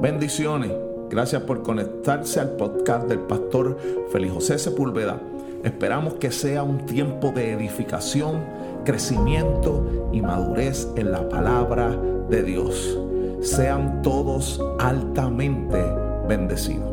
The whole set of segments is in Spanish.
Bendiciones. Gracias por conectarse al podcast del pastor Félix José Sepúlveda. Esperamos que sea un tiempo de edificación, crecimiento y madurez en la palabra de Dios. Sean todos altamente bendecidos.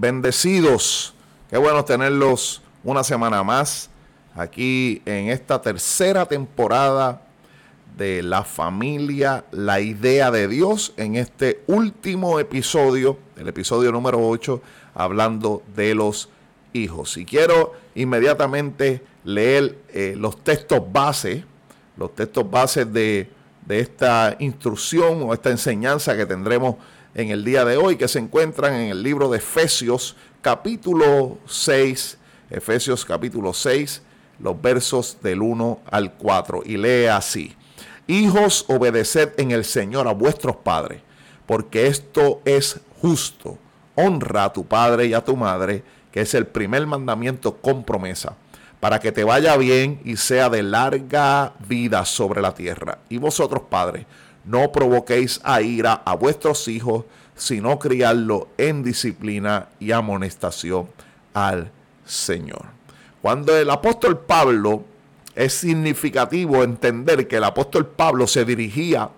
Bendecidos. Qué bueno tenerlos una semana más aquí en esta tercera temporada de La familia, la idea de Dios, en este último episodio, el episodio número 8, hablando de los hijos. Y quiero inmediatamente leer eh, los textos base, los textos bases de, de esta instrucción o esta enseñanza que tendremos en el día de hoy, que se encuentran en el libro de Efesios capítulo 6, Efesios capítulo 6, los versos del 1 al 4, y lee así, Hijos, obedeced en el Señor a vuestros padres, porque esto es justo. Honra a tu padre y a tu madre, que es el primer mandamiento con promesa, para que te vaya bien y sea de larga vida sobre la tierra. Y vosotros, padres, no provoquéis a ira a vuestros hijos, sino criarlo en disciplina y amonestación al Señor. Cuando el apóstol Pablo es significativo entender que el apóstol Pablo se dirigía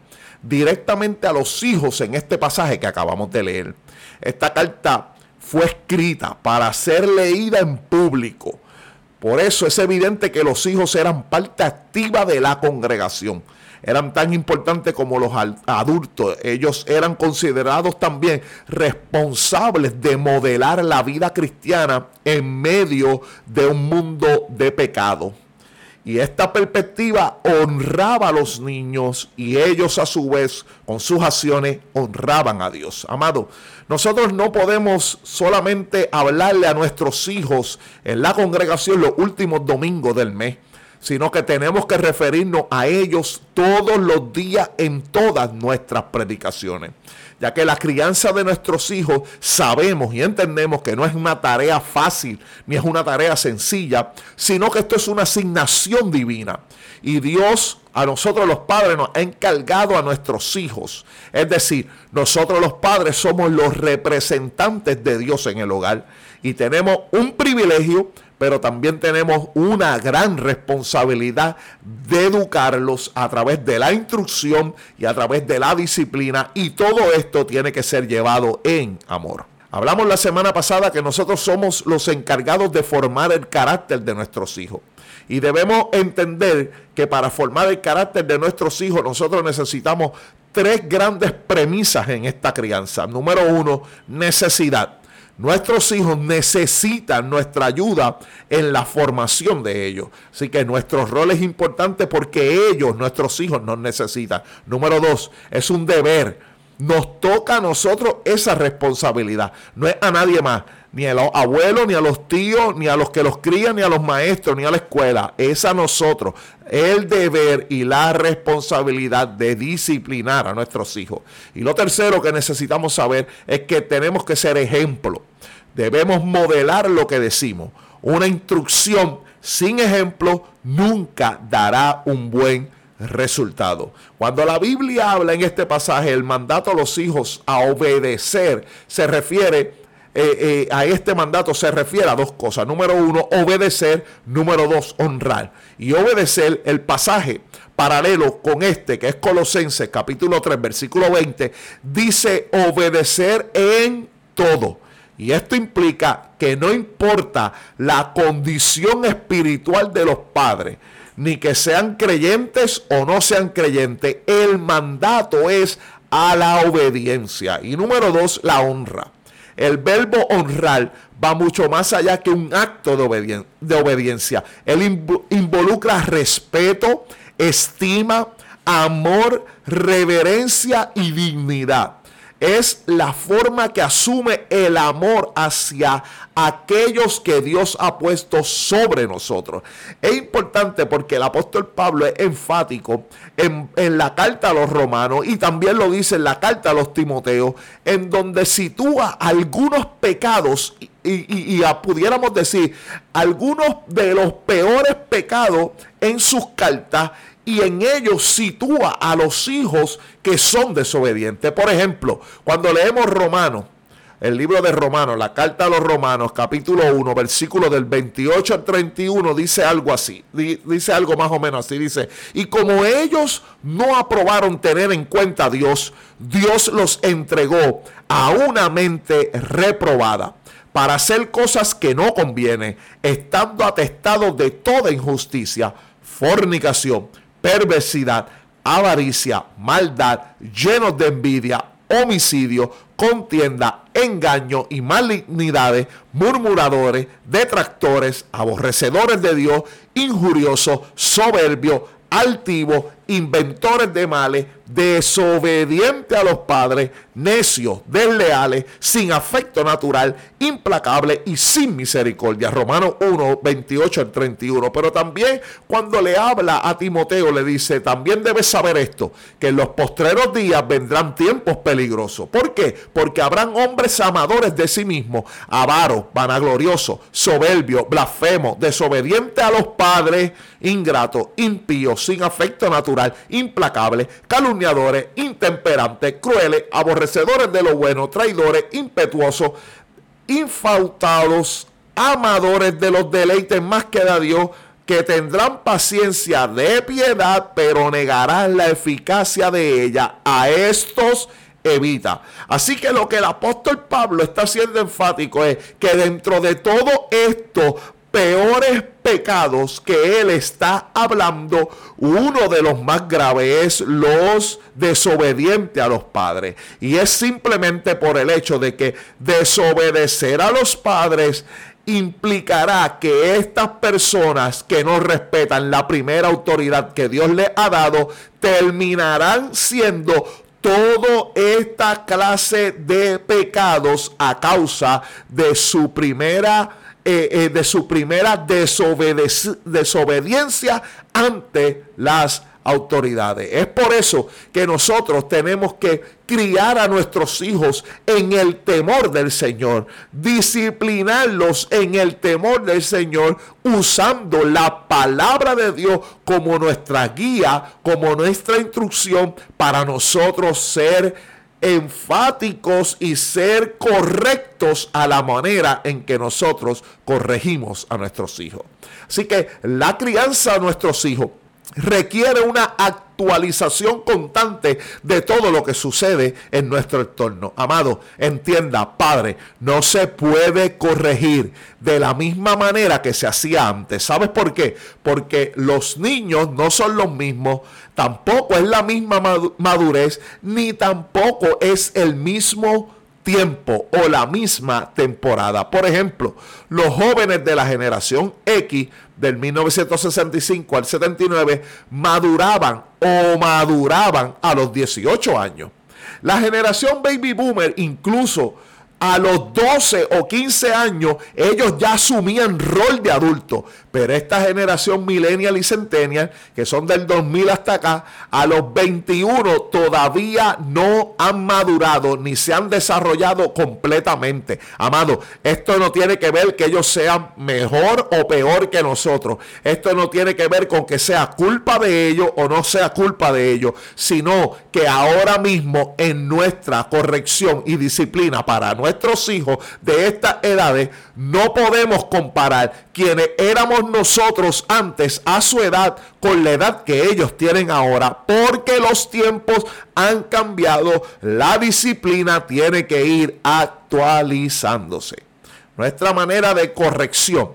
directamente a los hijos en este pasaje que acabamos de leer. Esta carta fue escrita para ser leída en público. Por eso es evidente que los hijos eran parte activa de la congregación eran tan importantes como los adultos. Ellos eran considerados también responsables de modelar la vida cristiana en medio de un mundo de pecado. Y esta perspectiva honraba a los niños y ellos a su vez con sus acciones honraban a Dios. Amado, nosotros no podemos solamente hablarle a nuestros hijos en la congregación los últimos domingos del mes sino que tenemos que referirnos a ellos todos los días en todas nuestras predicaciones. Ya que la crianza de nuestros hijos sabemos y entendemos que no es una tarea fácil ni es una tarea sencilla, sino que esto es una asignación divina. Y Dios a nosotros los padres nos ha encargado a nuestros hijos. Es decir, nosotros los padres somos los representantes de Dios en el hogar y tenemos un privilegio pero también tenemos una gran responsabilidad de educarlos a través de la instrucción y a través de la disciplina y todo esto tiene que ser llevado en amor. Hablamos la semana pasada que nosotros somos los encargados de formar el carácter de nuestros hijos. Y debemos entender que para formar el carácter de nuestros hijos nosotros necesitamos tres grandes premisas en esta crianza. Número uno, necesidad. Nuestros hijos necesitan nuestra ayuda en la formación de ellos. Así que nuestro rol es importante porque ellos, nuestros hijos, nos necesitan. Número dos, es un deber nos toca a nosotros esa responsabilidad. No es a nadie más, ni a los abuelos, ni a los tíos, ni a los que los crían, ni a los maestros, ni a la escuela. Es a nosotros el deber y la responsabilidad de disciplinar a nuestros hijos. Y lo tercero que necesitamos saber es que tenemos que ser ejemplo. Debemos modelar lo que decimos. Una instrucción sin ejemplo nunca dará un buen resultado. Cuando la Biblia habla en este pasaje el mandato a los hijos a obedecer, se refiere eh, eh, a este mandato se refiere a dos cosas. Número uno, obedecer. Número dos, honrar. Y obedecer el pasaje paralelo con este, que es Colosenses capítulo 3, versículo 20, dice obedecer en todo. Y esto implica que no importa la condición espiritual de los padres, ni que sean creyentes o no sean creyentes. El mandato es a la obediencia. Y número dos, la honra. El verbo honrar va mucho más allá que un acto de, obediencia. Él involucra respeto, estima, amor, reverencia y dignidad. Es la forma que asume el amor hacia aquellos que Dios ha puesto sobre nosotros. Es importante porque el apóstol Pablo es enfático en, la carta a los romanos y también lo dice en la carta a los timoteos, en donde sitúa algunos pecados y, y, pudiéramos decir algunos de los peores pecados en sus cartas y en ellos sitúa a los hijos que son desobedientes. Por ejemplo, cuando leemos Romanos, el libro de Romanos, la carta a los Romanos, capítulo 1, versículo del 28 al 31, dice algo así, dice algo más o menos así, dice, y como ellos no aprobaron tener en cuenta a Dios, Dios los entregó a una mente reprobada para hacer cosas que no convienen, estando atestados de toda injusticia, fornicación, perversidad, avaricia, maldad, llenos de envidia, homicidio, contienda, engaño y malignidades, murmuradores, detractores, aborrecedores de Dios, injuriosos, soberbios, altivos, inventores de males, desobedientes a los padres, necios, desleales, sin afecto natural, implacables y sin misericordia. Romanos 1, 28 al 31. Pero también cuando le habla a Timoteo le dice, también debes saber esto, que en los postreros días vendrán tiempos peligrosos. ¿Por qué? Porque habrán hombres amadores de sí mismos, avaros, vanagloriosos, soberbios, blasfemos, desobedientes a los padres, ingratos, impíos, sin afecto natural, implacables, intemperantes, crueles, aborrecedores de lo bueno, traidores, impetuosos, infautados, amadores de los deleites más que da Dios, que tendrán paciencia de piedad, pero negarán la eficacia de ella. A estos evita. Así que lo que el apóstol Pablo está haciendo enfático es que dentro de todo esto peores pecados que él está hablando, uno de los más graves es los desobedientes a los padres. Y es simplemente por el hecho de que desobedecer a los padres implicará que estas personas que no respetan la primera autoridad que Dios les ha dado terminarán siendo toda esta clase de pecados a causa de su primera eh, eh, de su primera desobediencia ante las autoridades. Es por eso que nosotros tenemos que criar a nuestros hijos en el temor del Señor, disciplinarlos en el temor del Señor, usando la palabra de Dios como nuestra guía, como nuestra instrucción para nosotros ser enfáticos y ser correctos a la manera en que nosotros corregimos a nuestros hijos. Así que la crianza de nuestros hijos requiere una actualización constante de todo lo que sucede en nuestro entorno. Amado, entienda, Padre, no se puede corregir de la misma manera que se hacía antes. ¿Sabes por qué? Porque los niños no son los mismos, tampoco es la misma madurez, ni tampoco es el mismo tiempo o la misma temporada. Por ejemplo, los jóvenes de la generación X del 1965 al 79 maduraban o maduraban a los 18 años. La generación baby boomer incluso a los 12 o 15 años ellos ya asumían rol de adulto. Pero esta generación millennial y centennial, que son del 2000 hasta acá, a los 21 todavía no han madurado ni se han desarrollado completamente. Amado, esto no tiene que ver que ellos sean mejor o peor que nosotros. Esto no tiene que ver con que sea culpa de ellos o no sea culpa de ellos, sino que ahora mismo en nuestra corrección y disciplina para nuestros hijos de estas edades, no podemos comparar quienes éramos nosotros antes a su edad con la edad que ellos tienen ahora, porque los tiempos han cambiado, la disciplina tiene que ir actualizándose. Nuestra manera de corrección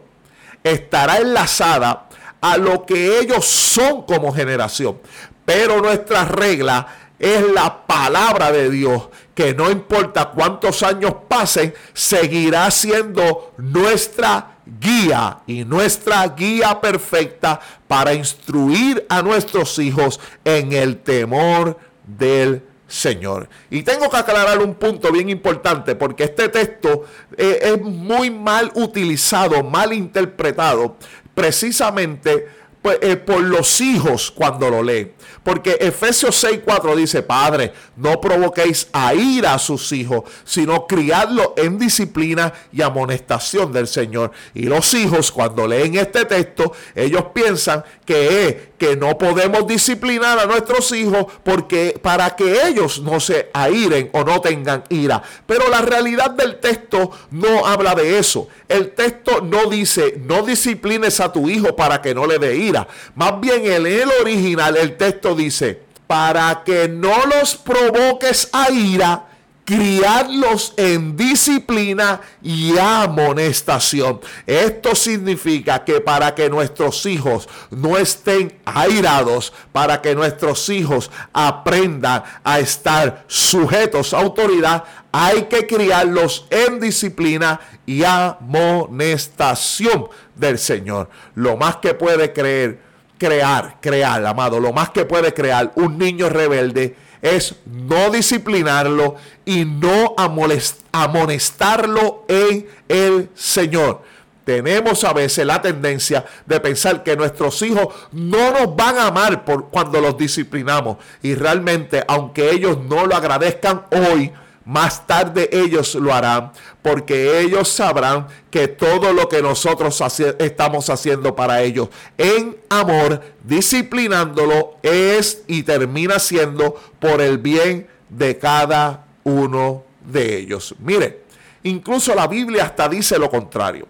estará enlazada a lo que ellos son como generación, pero nuestra regla es la palabra de Dios, que no importa cuántos años pasen, seguirá siendo nuestra guía y nuestra guía perfecta para instruir a nuestros hijos en el temor del Señor. Y tengo que aclarar un punto bien importante porque este texto eh, es muy mal utilizado, mal interpretado, precisamente pues, eh, por los hijos cuando lo leen. Porque Efesios 6:4 dice, Padre, no provoquéis a ira a sus hijos, sino criadlo en disciplina y amonestación del Señor. Y los hijos cuando leen este texto, ellos piensan que es que no podemos disciplinar a nuestros hijos porque para que ellos no se airen o no tengan ira. Pero la realidad del texto no habla de eso. El texto no dice, no disciplines a tu hijo para que no le dé ira. Más bien en el original el texto dice, para que no los provoques a ira, criarlos en disciplina y amonestación. Esto significa que para que nuestros hijos no estén airados, para que nuestros hijos aprendan a estar sujetos a autoridad, hay que criarlos en disciplina y amonestación del Señor. Lo más que puede creer, crear, crear, amado, lo más que puede crear un niño rebelde es no disciplinarlo y no amonestarlo en el Señor. Tenemos a veces la tendencia de pensar que nuestros hijos no nos van a amar por cuando los disciplinamos. Y realmente, aunque ellos no lo agradezcan hoy, más tarde ellos lo harán porque ellos sabrán que todo lo que nosotros estamos haciendo para ellos en amor, disciplinándolo, es y termina siendo por el bien de cada uno de ellos. Mire, incluso la Biblia hasta dice lo contrario.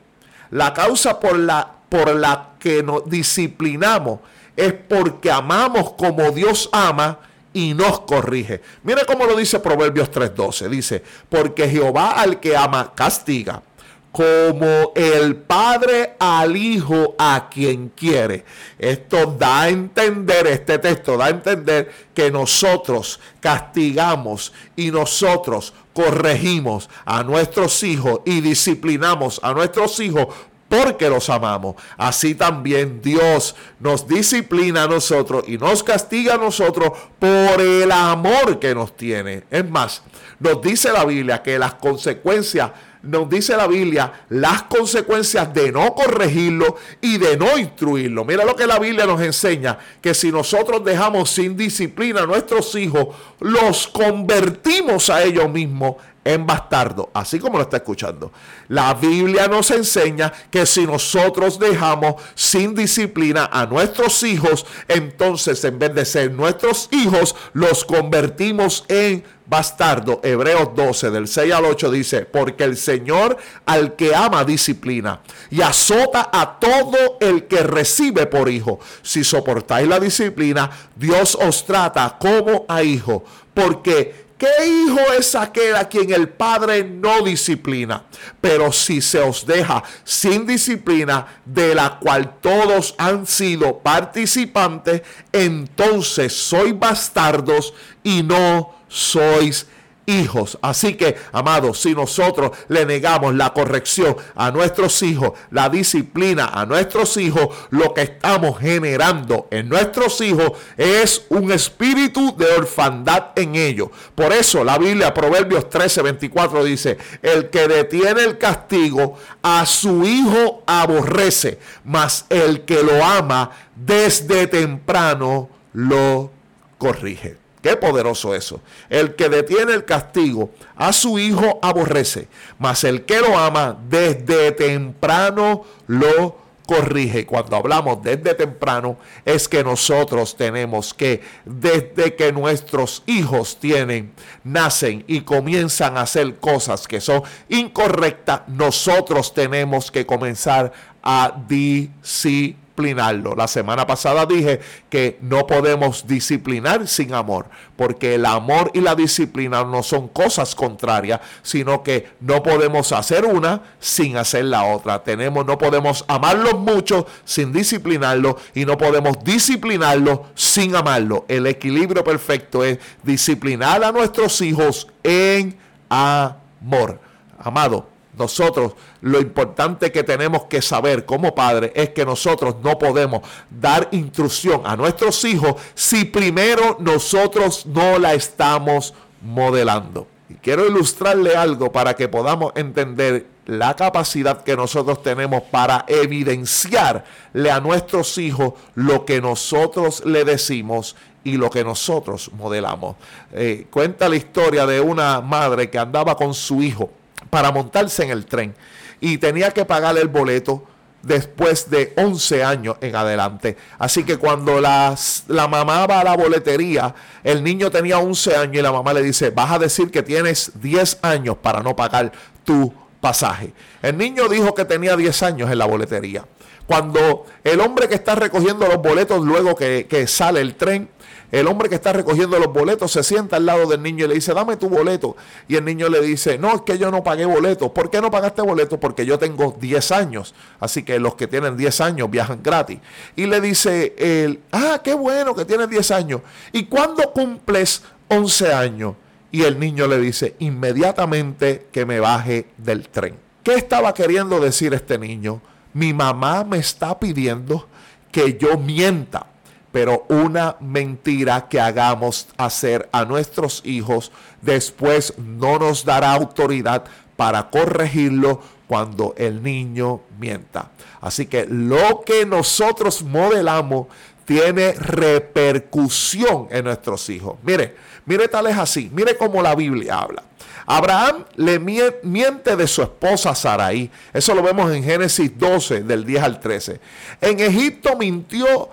La causa por la, por la que nos disciplinamos es porque amamos como Dios ama y nos corrige. Mire cómo lo dice Proverbios 3:12. Dice, porque Jehová al que ama castiga, como el padre al hijo a quien quiere. Esto da a entender, este texto da a entender que nosotros castigamos y nosotros corregimos a nuestros hijos y disciplinamos a nuestros hijos porque los amamos. Así también Dios nos disciplina a nosotros y nos castiga a nosotros por el amor que nos tiene. Es más, nos dice la Biblia que las consecuencias, nos dice la Biblia, las consecuencias de no corregirlo y de no instruirlo. Mira lo que la Biblia nos enseña, que si nosotros dejamos sin disciplina a nuestros hijos, los convertimos a ellos mismos en bastardo, así como lo está escuchando. La Biblia nos enseña que si nosotros dejamos sin disciplina a nuestros hijos, entonces en vez de ser nuestros hijos, los convertimos en bastardo. Hebreos 12 del 6 al 8 dice, porque el Señor al que ama disciplina y azota a todo el que recibe por hijo. Si soportáis la disciplina, Dios os trata como a hijo, porque ¿Qué hijo es aquel a quien el padre no disciplina? Pero si se os deja sin disciplina, de la cual todos han sido participantes, entonces sois bastardos y no sois hijos. Así que, amados, si nosotros le negamos la corrección a nuestros hijos, la disciplina a nuestros hijos, lo que estamos generando en nuestros hijos es un espíritu de orfandad en ellos. Por eso la Biblia, Proverbios 13, 24 dice, el que detiene el castigo a su hijo aborrece, mas el que lo ama desde temprano lo corrige. Qué poderoso eso. El que detiene el castigo a su hijo aborrece, mas el que lo ama desde temprano lo corrige. Cuando hablamos desde temprano es que nosotros tenemos que desde que nuestros hijos tienen, nacen y comienzan a hacer cosas que son incorrectas, nosotros tenemos que comenzar a disciplinar la semana pasada dije que no podemos disciplinar sin amor, porque el amor y la disciplina no son cosas contrarias, sino que no podemos hacer una sin hacer la otra. Tenemos, no podemos amarlos mucho sin disciplinarlo y no podemos disciplinarlo sin amarlo. El equilibrio perfecto es disciplinar a nuestros hijos en amor. Amado, nosotros lo importante que tenemos que saber como padres es que nosotros no podemos dar instrucción a nuestros hijos si primero nosotros no la estamos modelando. Y quiero ilustrarle algo para que podamos entender la capacidad que nosotros tenemos para evidenciarle a nuestros hijos lo que nosotros le decimos y lo que nosotros modelamos. Eh, cuenta la historia de una madre que andaba con su hijo para montarse en el tren y tenía que pagar el boleto después de 11 años en adelante. Así que cuando las, la mamá va a la boletería, el niño tenía 11 años y la mamá le dice, vas a decir que tienes 10 años para no pagar tu pasaje. El niño dijo que tenía 10 años en la boletería. Cuando el hombre que está recogiendo los boletos luego que, sale el tren el hombre que está recogiendo los boletos se sienta al lado del niño y le dice, dame tu boleto. Y el niño le dice, no, es que yo no pagué boleto. ¿Por qué no pagaste boleto? Porque yo tengo 10 años. Así que los que tienen 10 años viajan gratis. Y le dice él, ah, qué bueno que tienes 10 años. ¿Y cuándo cumples 11 años? Y el niño le dice, inmediatamente que me baje del tren. ¿Qué estaba queriendo decir este niño? Mi mamá me está pidiendo que yo mienta pero una mentira que hagamos hacer a nuestros hijos después no nos dará autoridad para corregirlo cuando el niño mienta. Así que lo que nosotros modelamos tiene repercusión en nuestros hijos. Mire, mire tal es así, mire cómo la Biblia habla. Abraham le miente de su esposa Saraí. Eso lo vemos en Génesis 12, del 10 al 13. En Egipto mintió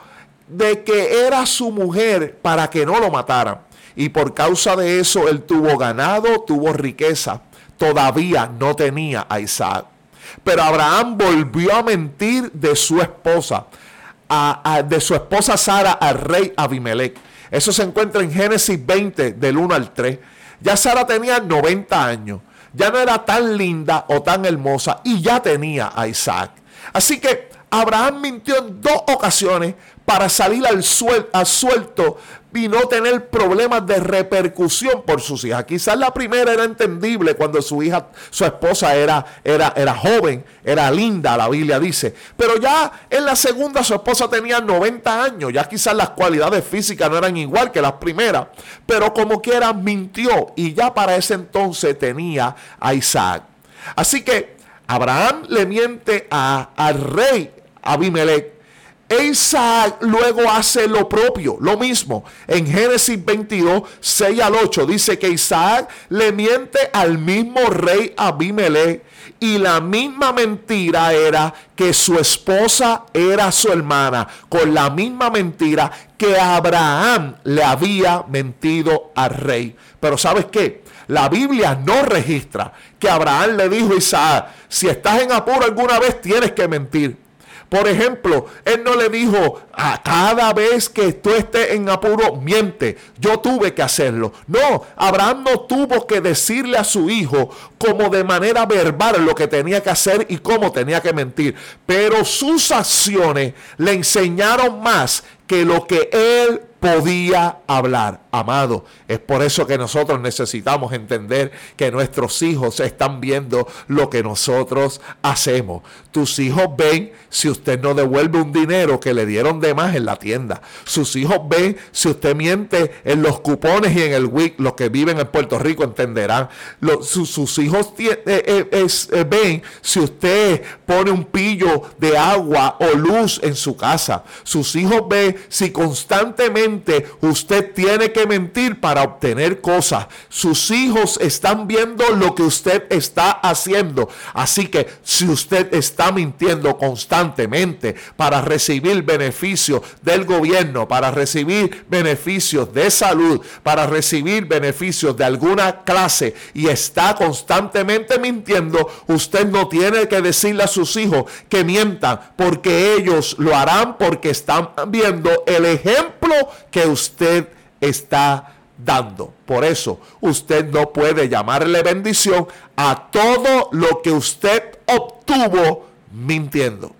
de que era su mujer para que no lo mataran. Y por causa de eso él tuvo ganado, tuvo riqueza. Todavía no tenía a Isaac. Pero Abraham volvió a mentir de su esposa, de su esposa Sara al rey Abimelech. Eso se encuentra en Génesis 20, del 1 al 3. Ya Sara tenía 90 años. Ya no era tan linda o tan hermosa y ya tenía a Isaac. Así que Abraham mintió en dos ocasiones para salir al, suelto y no tener problemas de repercusión por sus hijas. Quizás la primera era entendible cuando su hija, su esposa era, era, era joven, era linda, la Biblia dice. Pero ya en la segunda su esposa tenía 90 años, ya quizás las cualidades físicas no eran igual que las primeras, pero como quiera mintió y ya para ese entonces tenía a Isaac. Así que Abraham le miente a, al rey Abimelech Isaac luego hace lo propio, lo mismo. En Génesis 22, 6 al 8 dice que Isaac le miente al mismo rey Abimelech y la misma mentira era que su esposa era su hermana, con la misma mentira que Abraham le había mentido al rey. Pero ¿sabes qué? La Biblia no registra que Abraham le dijo a Isaac, si estás en apuro alguna vez tienes que mentir. Por ejemplo, él no le dijo, a cada vez que tú estés en apuro, miente. Yo tuve que hacerlo. No, Abraham no tuvo que decirle a su hijo como de manera verbal lo que tenía que hacer y cómo tenía que mentir. Pero sus acciones le enseñaron más que lo que él podía hablar. Amado, es por eso que nosotros necesitamos entender que nuestros hijos están viendo lo que nosotros hacemos. Tus hijos ven si usted no devuelve un dinero que le dieron de más en la tienda. Sus hijos ven si usted miente en los cupones y en el WIC. Los que viven en Puerto Rico entenderán. sus hijos eh, eh, eh, ven si usted pone un pillo de agua o luz en su casa. Sus hijos ven si constantemente usted tiene que mentir para obtener cosas. Sus hijos están viendo lo que usted está haciendo. Así que si usted está mintiendo constantemente para recibir beneficios del gobierno, para recibir beneficios de salud, para recibir beneficios de alguna clase y está constantemente mintiendo, usted no tiene que decirle a sus hijos que mientan porque ellos lo harán porque están viendo el ejemplo que usted está dando. Por eso usted no puede llamarle bendición a todo lo que usted obtuvo mintiendo.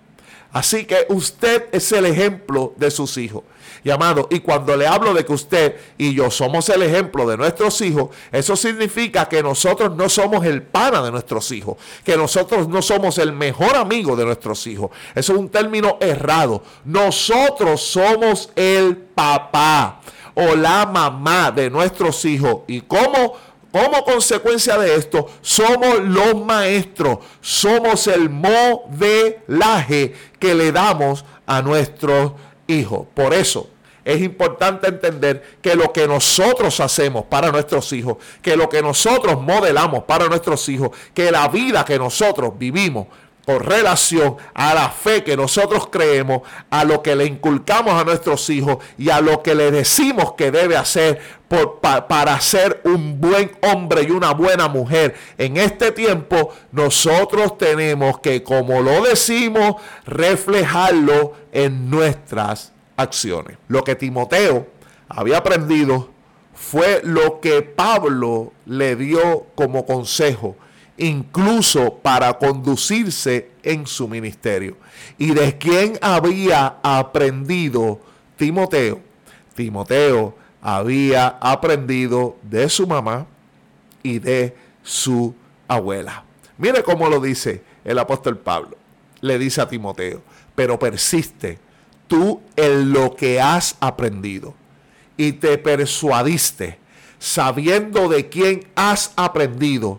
Así que usted es el ejemplo de sus hijos. Y amado, y cuando le hablo de que usted y yo somos el ejemplo de nuestros hijos, eso significa que nosotros no somos el pana de nuestros hijos, que nosotros no somos el mejor amigo de nuestros hijos. Eso es un término errado. Nosotros somos el papá o la mamá de nuestros hijos. ¿Y cómo? Como consecuencia de esto, somos los maestros, somos el modelaje que le damos a nuestros hijos. Por eso es importante entender que lo que nosotros hacemos para nuestros hijos, que lo que nosotros modelamos para nuestros hijos, que la vida que nosotros vivimos con relación a la fe que nosotros creemos, a lo que le inculcamos a nuestros hijos y a lo que le decimos que debe hacer para ser un buen hombre y una buena mujer. En este tiempo nosotros tenemos que, como lo decimos, reflejarlo en nuestras acciones. Lo que Timoteo había aprendido fue lo que Pablo le dio como consejo incluso para conducirse en su ministerio. ¿Y de quién había aprendido Timoteo? Timoteo había aprendido de su mamá y de su abuela. Mire cómo lo dice el apóstol Pablo. Le dice a Timoteo, pero persiste tú en lo que has aprendido y te persuadiste sabiendo de quién has aprendido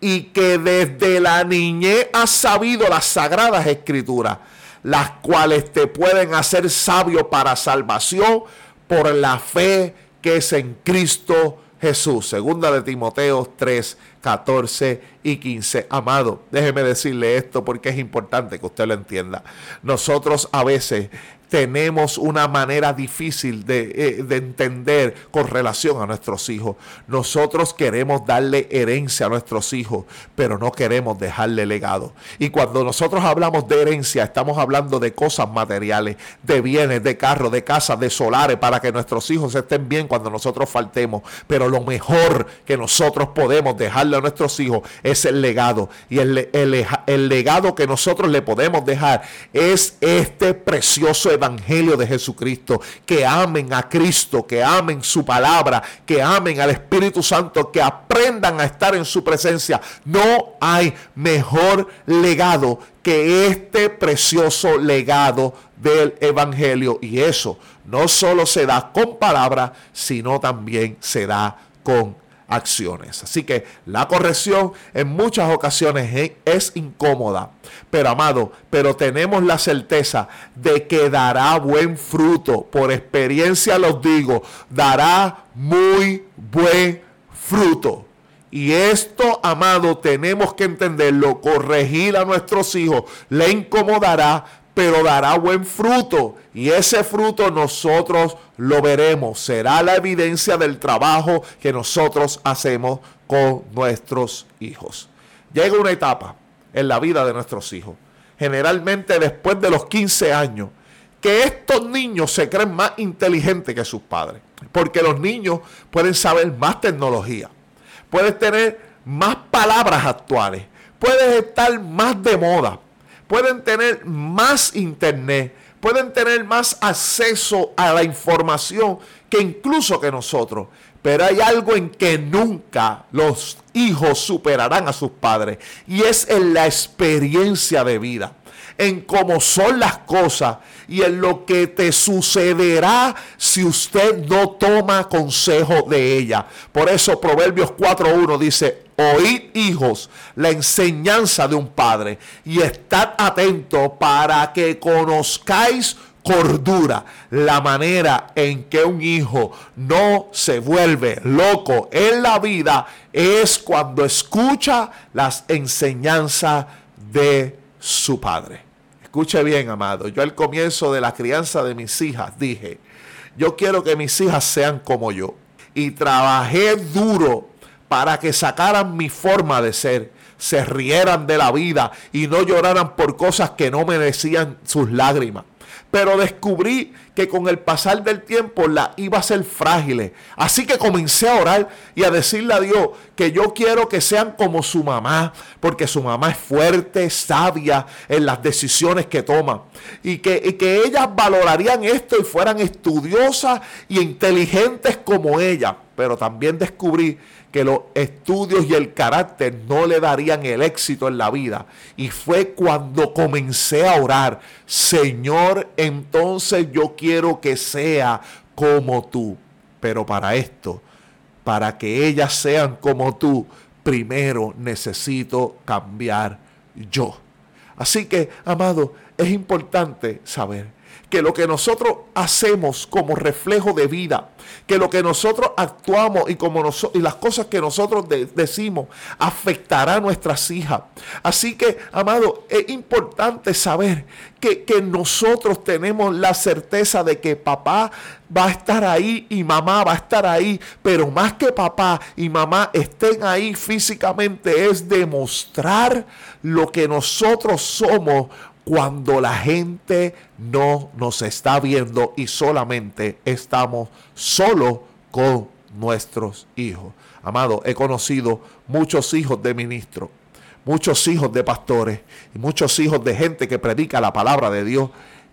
y que desde la niñez has sabido las sagradas escrituras, las cuales te pueden hacer sabio para salvación por la fe que es en Cristo Jesús. Segunda de Timoteo 3, 14 y 15. Amado, déjeme decirle esto porque es importante que usted lo entienda. Nosotros a veces tenemos una manera difícil eh, de, entender con relación a nuestros hijos. Nosotros queremos darle herencia a nuestros hijos, pero no queremos dejarle legado. Y cuando nosotros hablamos de herencia, estamos hablando de cosas materiales, de bienes, de carros, de casas, de solares, para que nuestros hijos estén bien cuando nosotros faltemos. Pero lo mejor que nosotros podemos dejarle a nuestros hijos es el legado. Y el, el legado que nosotros le podemos dejar es este precioso evangelio de Jesucristo, que amen a Cristo, que amen su palabra, que amen al Espíritu Santo, que aprendan a estar en su presencia. No hay mejor legado que este precioso legado del Evangelio. Y eso no solo se da con palabra, sino también se da con acciones. Así que la corrección en muchas ocasiones es incómoda, pero amado, pero tenemos la certeza de que dará buen fruto. Por experiencia los digo, dará muy buen fruto. Y esto, amado, tenemos que entenderlo, corregir a nuestros hijos, le incomodará, pero dará buen fruto. Y ese fruto nosotros lo veremos. Será la evidencia del trabajo que nosotros hacemos con nuestros hijos. Llega una etapa en la vida de nuestros hijos, generalmente después de los 15 años, que estos niños se creen más inteligentes que sus padres. Porque los niños pueden saber más tecnología, pueden tener más palabras actuales, pueden estar más de moda, pueden tener más internet, pueden tener más acceso a la información que incluso que nosotros. Pero hay algo en que nunca los hijos superarán a sus padres y es en la experiencia de vida en cómo son las cosas y en lo que te sucederá si usted no toma consejo de ella. Por eso Proverbios 4.1 dice, oíd hijos la enseñanza de un padre y estad atentos para que conozcáis cordura, la manera en que un hijo no se vuelve loco en la vida es cuando escucha las enseñanzas de su padre. Escuche bien, amado. Yo al comienzo de la crianza de mis hijas dije, yo quiero que mis hijas sean como yo. Y trabajé duro para que sacaran mi forma de ser, se rieran de la vida y no lloraran por cosas que no merecían sus lágrimas. Pero descubrí que con el pasar del tiempo la iba a ser frágil. Así que comencé a orar y a decirle a Dios que yo quiero que sean como su mamá, porque su mamá es fuerte, sabia en las decisiones que toma. Y que, y que ellas valorarían esto y fueran estudiosas y inteligentes como ella. Pero también descubrí que los estudios y el carácter no le darían el éxito en la vida. Y fue cuando comencé a orar, Señor, entonces yo quiero que sea como tú. Pero para esto, para que ellas sean como tú, primero necesito cambiar yo. Así que, amado, es importante saber que lo que nosotros hacemos como reflejo de vida, que lo que nosotros actuamos y, como y las cosas que nosotros decimos afectará a nuestras hijas. Así que, amado, es importante saber que, que nosotros tenemos la certeza de que papá va a estar ahí y mamá va a estar ahí, pero más que papá y mamá estén ahí físicamente es demostrar lo que nosotros somos cuando la gente no nos está viendo y solamente estamos solo con nuestros hijos. Amado, he conocido muchos hijos de ministros, muchos hijos de pastores muchos hijos de gente que predica la palabra de Dios,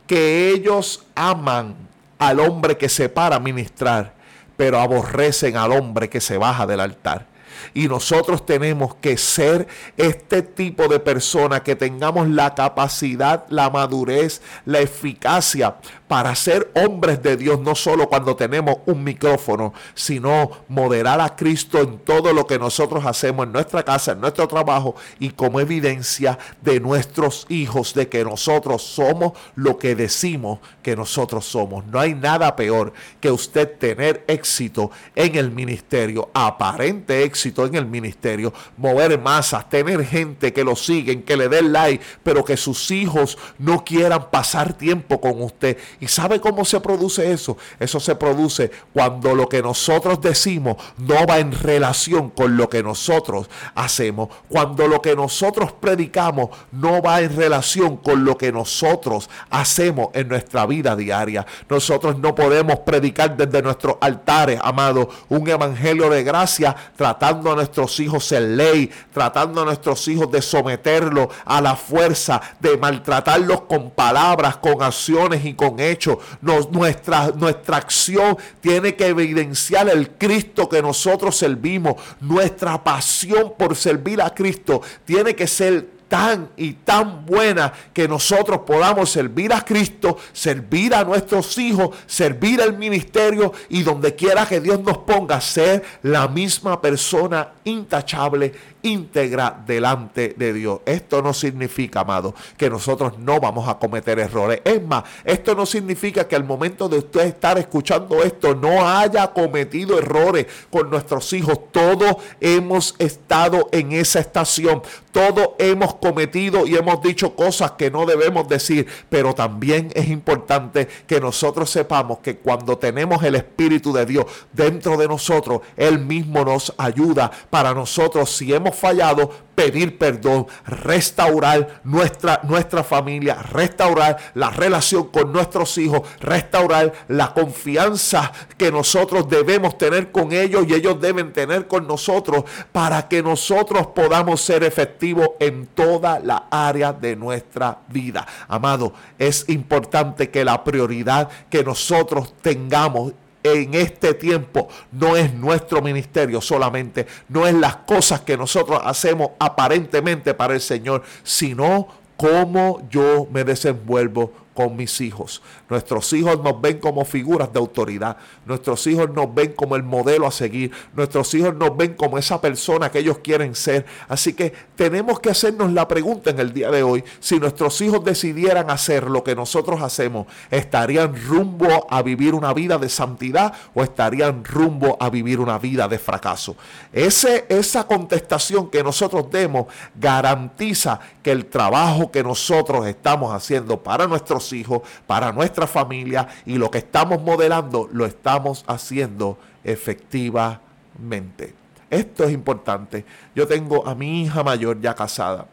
que ellos aman al hombre que se para a ministrar, pero aborrecen al hombre que se baja del altar. Y nosotros tenemos que ser este tipo de persona que tengamos la capacidad, la madurez, la eficacia para ser hombres de Dios, no solo cuando tenemos un micrófono, sino moderar a Cristo en todo lo que nosotros hacemos en nuestra casa, en nuestro trabajo y como evidencia de nuestros hijos, de que nosotros somos lo que decimos que nosotros somos. No hay nada peor que usted tener éxito en el ministerio, aparente éxito en el ministerio, mover masas, tener gente que lo siguen, que le den like, pero que sus hijos no quieran pasar tiempo con usted ¿Y sabe cómo se produce eso? Eso se produce cuando lo que nosotros decimos no va en relación con lo que nosotros hacemos. Cuando lo que nosotros predicamos no va en relación con lo que nosotros hacemos en nuestra vida diaria. Nosotros no podemos predicar desde nuestros altares, amado, un evangelio de gracia tratando a nuestros hijos en ley, tratando a nuestros hijos de someterlos a la fuerza, de maltratarlos con palabras, con acciones y con hechos hecho. nuestra, nuestra acción tiene que evidenciar el Cristo que nosotros servimos. Nuestra pasión por servir a Cristo tiene que ser tan y tan buena que nosotros podamos servir a Cristo, servir a nuestros hijos, servir al ministerio y donde quiera que Dios nos ponga, ser la misma persona intachable, íntegra delante de Dios. Esto no significa, amado, que nosotros no vamos a cometer errores. Es más, esto no significa que al momento de usted estar escuchando esto no haya cometido errores con nuestros hijos. Todos hemos estado en esa estación. Todos hemos cometido y hemos dicho cosas que no debemos decir, pero también es importante que nosotros sepamos que cuando tenemos el Espíritu de Dios dentro de nosotros, Él mismo nos ayuda para nosotros si hemos fallado, pedir perdón, restaurar nuestra, nuestra familia, restaurar la relación con nuestros hijos, restaurar la confianza que nosotros debemos tener con ellos y ellos deben tener con nosotros para que nosotros podamos ser efectivos en toda la área de nuestra vida. Amado, es importante que la prioridad que nosotros tengamos en este tiempo no es nuestro ministerio solamente, no es las cosas que nosotros hacemos aparentemente para el Señor, sino cómo yo me desenvuelvo con mis hijos. Nuestros hijos nos ven como figuras de autoridad. Nuestros hijos nos ven como el modelo a seguir. Nuestros hijos nos ven como esa persona que ellos quieren ser. Así que tenemos que hacernos la pregunta en el día de hoy. Si nuestros hijos decidieran hacer lo que nosotros hacemos, ¿estarían rumbo a vivir una vida de santidad o estarían rumbo a vivir una vida de fracaso? Ese, esa contestación que nosotros demos garantiza que el trabajo que nosotros estamos haciendo para nuestros hijos, para nuestra familia y lo que estamos modelando lo estamos haciendo efectivamente. Esto es importante. Yo tengo a mi hija mayor ya casada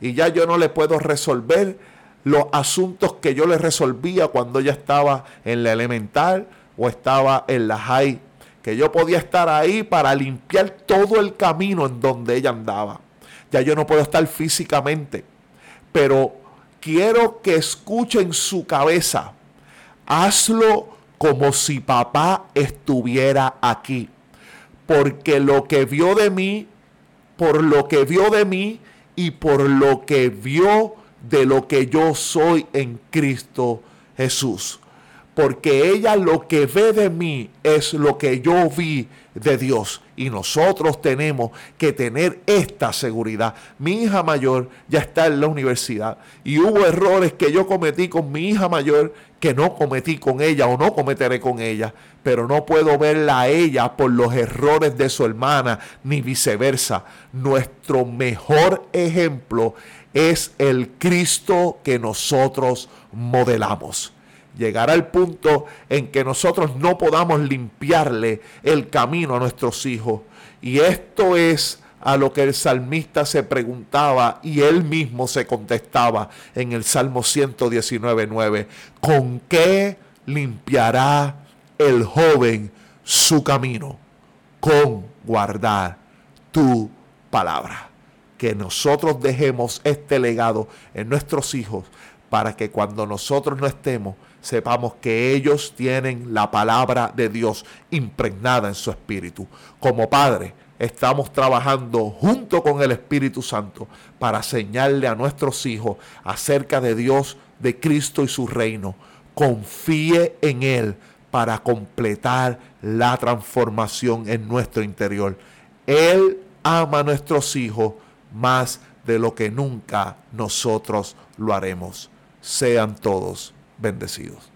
y ya yo no le puedo resolver los asuntos que yo le resolvía cuando ella estaba en la elemental o estaba en la high, que yo podía estar ahí para limpiar todo el camino en donde ella andaba. Ya yo no puedo estar físicamente, pero quiero que escuchen su cabeza. Hazlo como si papá estuviera aquí. Porque lo que vio de mí, por lo que vio de mí y por lo que vio de lo que yo soy en Cristo Jesús. Porque ella lo que ve de mí es lo que yo vi de Dios. Y nosotros tenemos que tener esta seguridad. Mi hija mayor ya está en la universidad y hubo errores que yo cometí con mi hija mayor que no cometí con ella o no cometeré con ella, pero no puedo verla a ella por los errores de su hermana, ni viceversa. Nuestro mejor ejemplo es el Cristo que nosotros modelamos. Llegará el punto en que nosotros no podamos limpiarle el camino a nuestros hijos. Y esto es a lo que el salmista se preguntaba y él mismo se contestaba en el Salmo 119.9. ¿Con qué limpiará el joven su camino? Con guardar tu palabra. Que nosotros dejemos este legado en nuestros hijos para que cuando nosotros no estemos, sepamos que ellos tienen la palabra de Dios impregnada en su espíritu. Como padre, estamos trabajando junto con el Espíritu Santo para señalarle a nuestros hijos acerca de Dios, de Cristo y su reino. Confíe en Él para completar la transformación en nuestro interior. Él ama a nuestros hijos más de lo que nunca nosotros lo haremos. Sean todos bendecidos.